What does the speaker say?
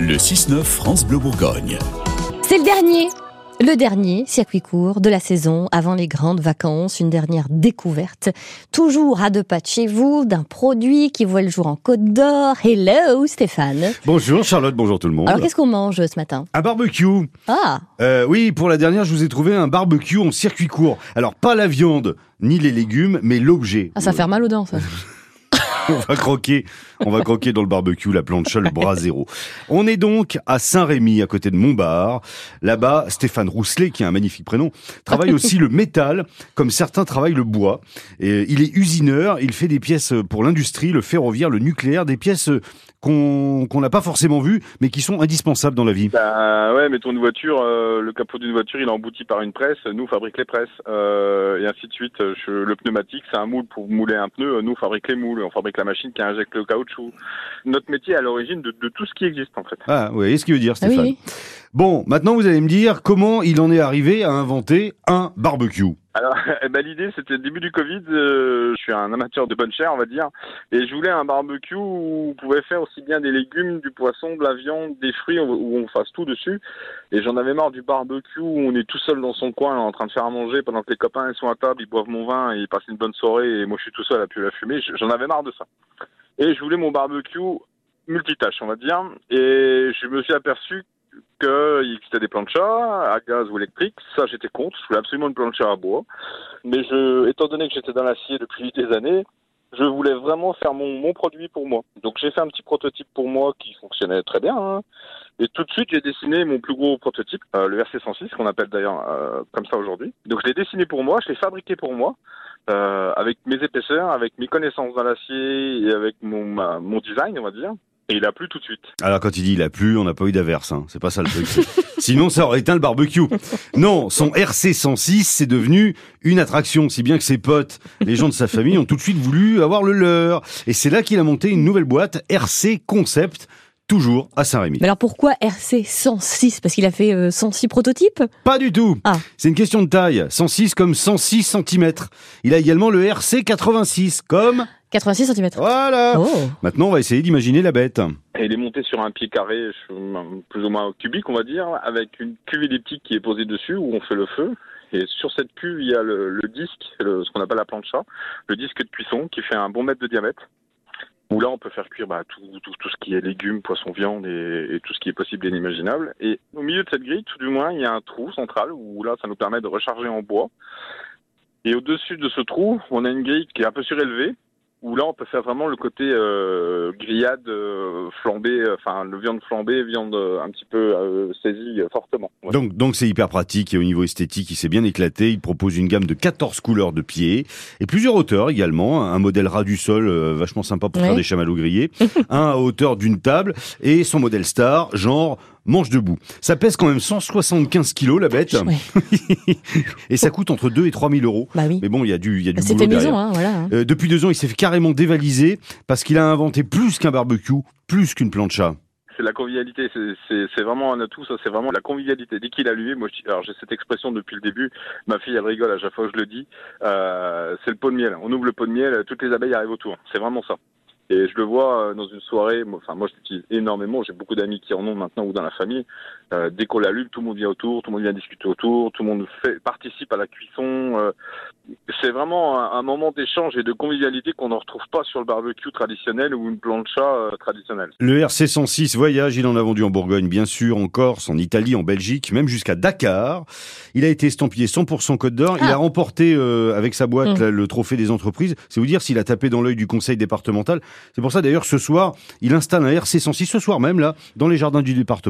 Le 6-9 France Bleu Bourgogne. C'est le dernier le dernier circuit court de la saison avant les grandes vacances, une dernière découverte, toujours à deux pas de chez vous, d'un produit qui voit le jour en Côte d'Or. Hello Stéphane. Bonjour Charlotte, bonjour tout le monde. Alors qu'est-ce qu'on mange ce matin? Un barbecue. Ah Euh, oui, pour la dernière, je vous ai trouvé un barbecue en circuit court. Alors pas la viande ni les légumes, mais l'objet. Ah, ça fait mal aux dents, ça. on va croquer, on va croquer dans le barbecue, la plancha, le bras zéro. On est donc à Saint-Rémy, à côté de Montbard. Là-bas, Stéphane Rousselet, qui a un magnifique prénom, travaille aussi le métal, comme certains travaillent le bois. Et il est usineur, il fait des pièces pour l'industrie, le ferroviaire, le nucléaire, des pièces qu'on qu'on n'a pas forcément vues, mais qui sont indispensables dans la vie. Bah ouais, mettons une voiture, euh, le capot d'une voiture, il est embouti par une presse, nous on fabrique les presses, euh, et ainsi de suite. Je- le pneumatique, c'est un moule pour mouler un pneu, nous on fabrique les moules, on fabrique la machine qui injecte le caoutchouc. Notre métier est à l'origine de, de tout ce qui existe en fait. Ah, vous voyez ce qu'il veut dire, Ah oui, Stéphane. oui. Bon, maintenant vous allez me dire comment il en est arrivé à inventer un barbecue. Alors, eh ben, l'idée, c'était le début du Covid. euh, je suis un amateur de bonne chair, on va dire, et je voulais un barbecue où on pouvait faire aussi bien des légumes, du poisson, de la viande, des fruits, où on fasse tout dessus. Et j'en avais marre du barbecue où on est tout seul dans son coin en train de faire à manger pendant que les copains sont à table, ils boivent mon vin et ils passent une bonne soirée et moi je suis tout seul à puer la fumée. J'en avais marre de ça. Et je voulais mon barbecue multitâche, on va dire. Et je me suis aperçu qu'il existait des planchas à gaz ou électrique. Ça, j'étais contre. Je voulais absolument une plancha à bois. Mais je, étant donné que j'étais dans l'acier depuis des années, je voulais vraiment faire mon, mon produit pour moi. Donc j'ai fait un petit prototype pour moi qui fonctionnait très bien. hein. Et tout de suite, j'ai dessiné mon plus gros prototype, euh, le RC106, qu'on appelle d'ailleurs euh, comme ça aujourd'hui. Donc je l'ai dessiné pour moi, je l'ai fabriqué pour moi, euh, avec mes épaisseurs, avec mes connaissances dans l'acier et avec mon, ma- mon design, on va dire. Et il a plu tout de suite. Alors quand il dit il a plu, on n'a pas eu d'averse, hein. c'est pas ça le truc. Sinon ça aurait éteint le barbecue. Non, son RC106 c'est devenu une attraction, si bien que ses potes, les gens de sa famille ont tout de suite voulu avoir le leur. Et c'est là qu'il a monté une nouvelle boîte, RC Concept, toujours à Saint-Rémy. Mais alors pourquoi RC 106 Parce qu'il a fait euh, 106 prototypes? Pas du tout. Ah. C'est une question de taille. 106 comme 106 cm. Il a également le RC 86 comme... 86 cm. Voilà. Oh Maintenant on va essayer d'imaginer la bête. Et il est monté sur un pied carré, plus ou moins cubique, on va dire, avec une cuve elliptique qui est posée dessus où on fait le feu. Et sur cette cuve, il y a le, le disque, le- ce qu'on appelle la plancha, le disque de cuisson qui fait un bon mètre de diamètre. Où là, on peut faire cuire bah, tout, tout, ce qui est légumes, poissons, viande et, et tout ce qui est possible et inimaginable. Et au milieu de cette grille, tout du moins, il y a un trou central où là, ça nous permet de recharger en bois. Et au-dessus de ce trou, on a une grille qui est un peu surélevée, où là on peut faire vraiment le côté euh, grillade euh, flambée, euh, enfin le viande flambée, viande euh, un petit peu euh, saisie euh, fortement. Ouais. Donc, donc c'est hyper pratique et au niveau esthétique, il s'est bien éclaté. Il propose une gamme de 14 couleurs de pieds et plusieurs hauteurs également. Un modèle ras du sol, euh, vachement sympa pour Ouais. faire des chamallows grillés. un à hauteur d'une table et son modèle star, genre manche debout. Ça pèse quand même 175 kilos la bête Ouais. et ça coûte entre 2 et 3 000 euros. Bah oui. Mais bon, il y a du, il y a du C'était boulot maison, derrière. hein, voilà. hein. Euh, depuis deux ans, il s'est fait carrément dévaliser parce qu'il a inventé plus qu'un barbecue, plus qu'une plancha. C'est la convivialité, c'est- vraiment un atout, ça c'est vraiment la convivialité. Dès qu'il a allumé, moi je dis- alors j'ai cette expression depuis le début, ma fille elle rigole à chaque fois que je le dis, euh, c'est le pot de miel. On ouvre le pot de miel, toutes les abeilles arrivent autour, c'est vraiment ça. Et je le vois euh, dans une soirée, enfin moi je l'utilise énormément, j'ai beaucoup d'amis qui en ont maintenant ou dans la famille. Euh, dès qu'on l'allume, tout le monde vient autour, tout le monde vient discuter autour, tout le monde fait, participe à la cuisson. euh, c'est vraiment un, un moment d'échange et de convivialité qu'on ne retrouve pas sur le barbecue traditionnel ou une plancha euh, traditionnelle. Le RC106 voyage, il en a vendu en Bourgogne, bien sûr, en Corse, en Italie, en Belgique, même jusqu'à Dakar. Il a été estampillé 100% Côte d'Or. Il Ah. a remporté euh, avec sa boîte Mm. là, le trophée des entreprises. C'est vous dire s'il a tapé dans l'œil du conseil départemental. C'est pour ça d'ailleurs ce soir, il installe un RC106 ce soir même là dans les jardins du département.